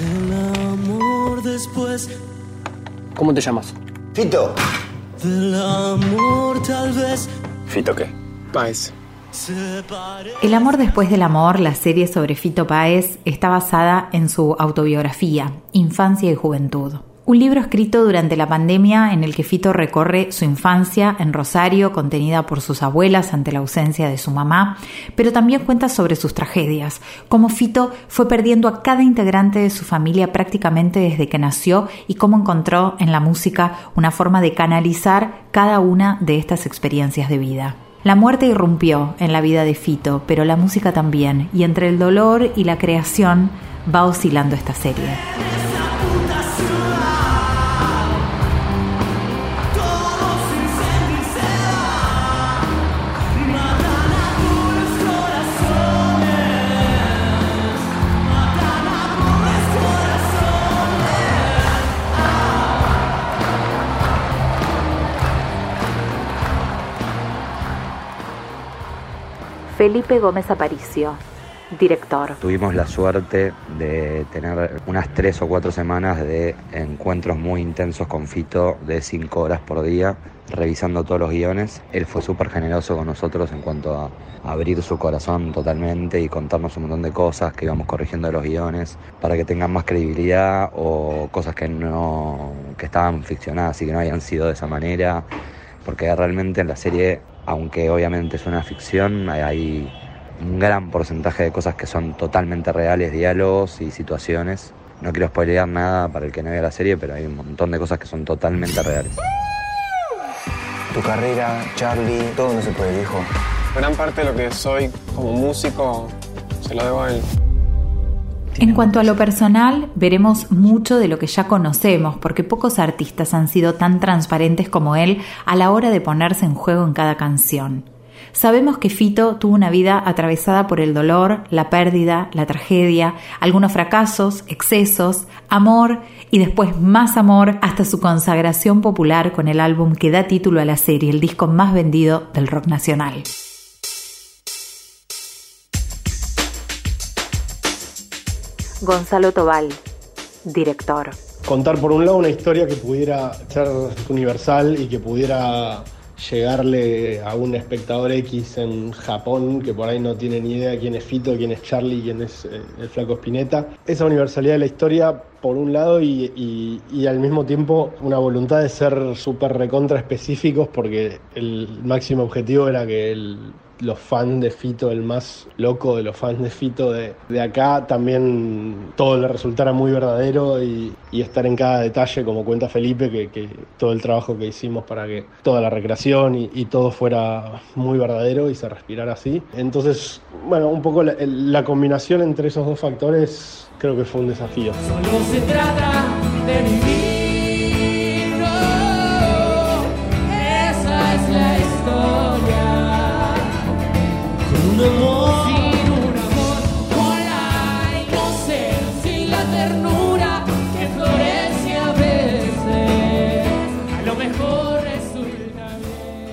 El amor después ¿Cómo te llamas? Fito. del amor tal vez ¿Fito qué? Pare. El amor después del amor, la serie sobre Fito Páez, está basada en su autobiografía, Infancia y Juventud. Un libro escrito durante la pandemia en el que Fito recorre su infancia en Rosario, contenida por sus abuelas ante la ausencia de su mamá, pero también cuenta sobre sus tragedias, cómo Fito fue perdiendo a cada integrante de su familia prácticamente desde que nació y cómo encontró en la música una forma de canalizar cada una de estas experiencias de vida. La muerte irrumpió en la vida de Fito, pero la música también, y entre el dolor y la creación va oscilando esta serie. Felipe Gómez Aparicio, director. Tuvimos la suerte de tener unas tres o cuatro semanas de encuentros muy intensos con Fito de cinco horas por día, revisando todos los guiones. Él fue súper generoso con nosotros en cuanto a abrir su corazón totalmente y contarnos un montón de cosas que íbamos corrigiendo de los guiones para que tengan más credibilidad o cosas que no que estaban ficcionadas y que no habían sido de esa manera. Porque realmente en la serie, aunque obviamente es una ficción, hay un gran porcentaje de cosas que son totalmente reales, diálogos y situaciones. No quiero spoilear nada para el que no vea la serie, pero hay un montón de cosas que son totalmente reales. Tu carrera, Charlie, todo no se puede, hijo. Gran parte de lo que soy como músico se lo debo a él. En cuanto a lo personal, veremos mucho de lo que ya conocemos, porque pocos artistas han sido tan transparentes como él a la hora de ponerse en juego en cada canción. Sabemos que Fito tuvo una vida atravesada por el dolor, la pérdida, la tragedia, algunos fracasos, excesos, amor y después más amor hasta su consagración popular con el álbum que da título a la serie, el disco más vendido del rock nacional. Gonzalo Tobal, director. contar por un lado una historia que pudiera ser universal y que pudiera llegarle a un espectador X en Japón que por ahí no tiene ni idea quién es Fito, quién es Charlie, quién es eh, el flaco Spinetta. Esa universalidad de la historia por un lado y, y- al mismo tiempo una voluntad de ser súper recontra específicos porque el máximo objetivo era que el- los fans de Fito, el más loco de los fans de Fito de, de acá, también todo le resultara muy verdadero y, y estar en cada detalle, como cuenta Felipe, que, que todo el trabajo que hicimos para que toda la recreación y, y todo fuera muy verdadero y se respirara así. Entonces, bueno, un poco la, combinación entre esos dos factores creo que fue un desafío. Se trata de vivir.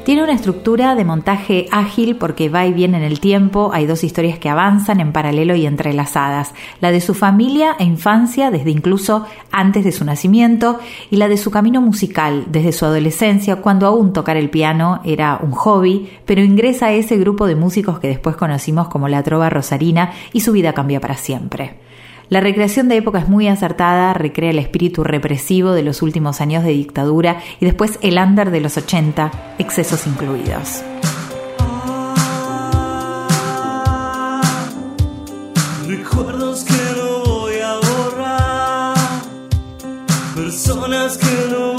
Tiene una estructura de montaje ágil porque va y viene en el tiempo, hay dos historias que avanzan en paralelo y entrelazadas, la de su familia e infancia desde incluso antes de su nacimiento y la de su camino musical desde su adolescencia cuando aún tocar el piano era un hobby, pero ingresa a ese grupo de músicos que después conocimos como la Trova Rosarina y su vida cambia para siempre. La recreación de época es muy acertada, recrea el espíritu represivo de los últimos años de dictadura y después el under de los 80, excesos incluidos. Recuerdos que no voy a borrar, personas que no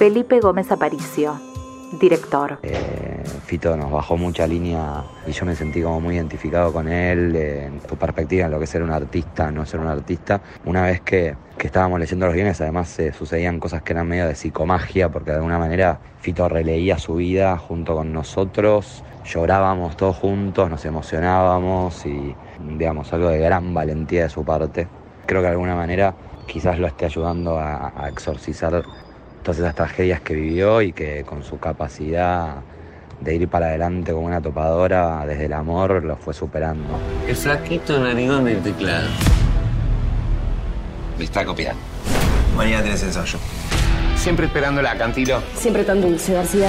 Felipe Gómez Aparicio, director. Eh, Fito nos bajó mucha línea y yo me sentí como muy identificado con él, eh, en tu perspectiva en lo que es ser un artista, no ser un artista. Una vez que, que estábamos leyendo los guiones, además se sucedían cosas que eran medio de psicomagia, porque de alguna manera Fito releía su vida junto con nosotros, llorábamos todos juntos, nos emocionábamos y, digamos, algo de gran valentía de su parte. Creo que de alguna manera quizás lo esté ayudando a exorcizar todas esas tragedias que vivió y que con su capacidad de ir para adelante como una topadora desde el amor lo fue superando. El flaquito narigón del teclado. Me está copiando. Mañana tienes ensayo. Siempre esperándola, Cantilo. Siempre tan dulce, García.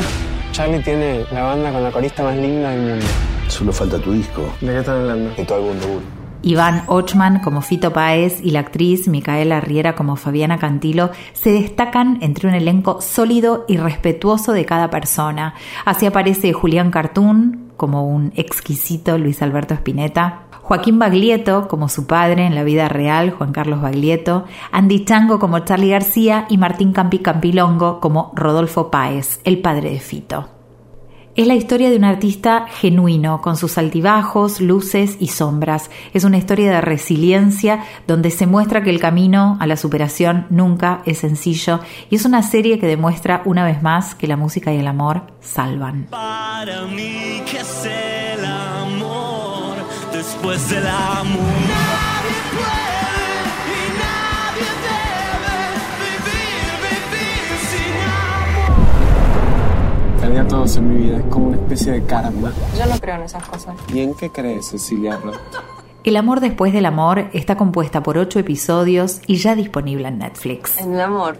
Charlie tiene la banda con la corista más linda del mundo. Solo falta tu disco ¿De qué están hablando? y tu álbum debut. Iván Ochman como Fito Páez y la actriz Micaela Riera como Fabiana Cantilo se destacan entre un elenco sólido y respetuoso de cada persona. Así aparece Julián Cartoon como un exquisito Luis Alberto Spinetta, Joaquín Baglietto como su padre en la vida real, Juan Carlos Baglietto, Andy Chango como Charlie García y Martín Campi Campilongo como Rodolfo Páez, el padre de Fito. Es la historia de un artista genuino, con sus altibajos, luces y sombras. Es una historia de resiliencia donde se muestra que el camino a la superación nunca es sencillo y es una serie que demuestra una vez más que la música y el amor salvan. Para mí es el amor después. A todos en mi vida, es como una especie de karma. Yo no creo en esas cosas. ¿Y en qué crees, Cecilia? El amor después del amor está compuesta por ocho episodios y ya disponible en Netflix. En el amor.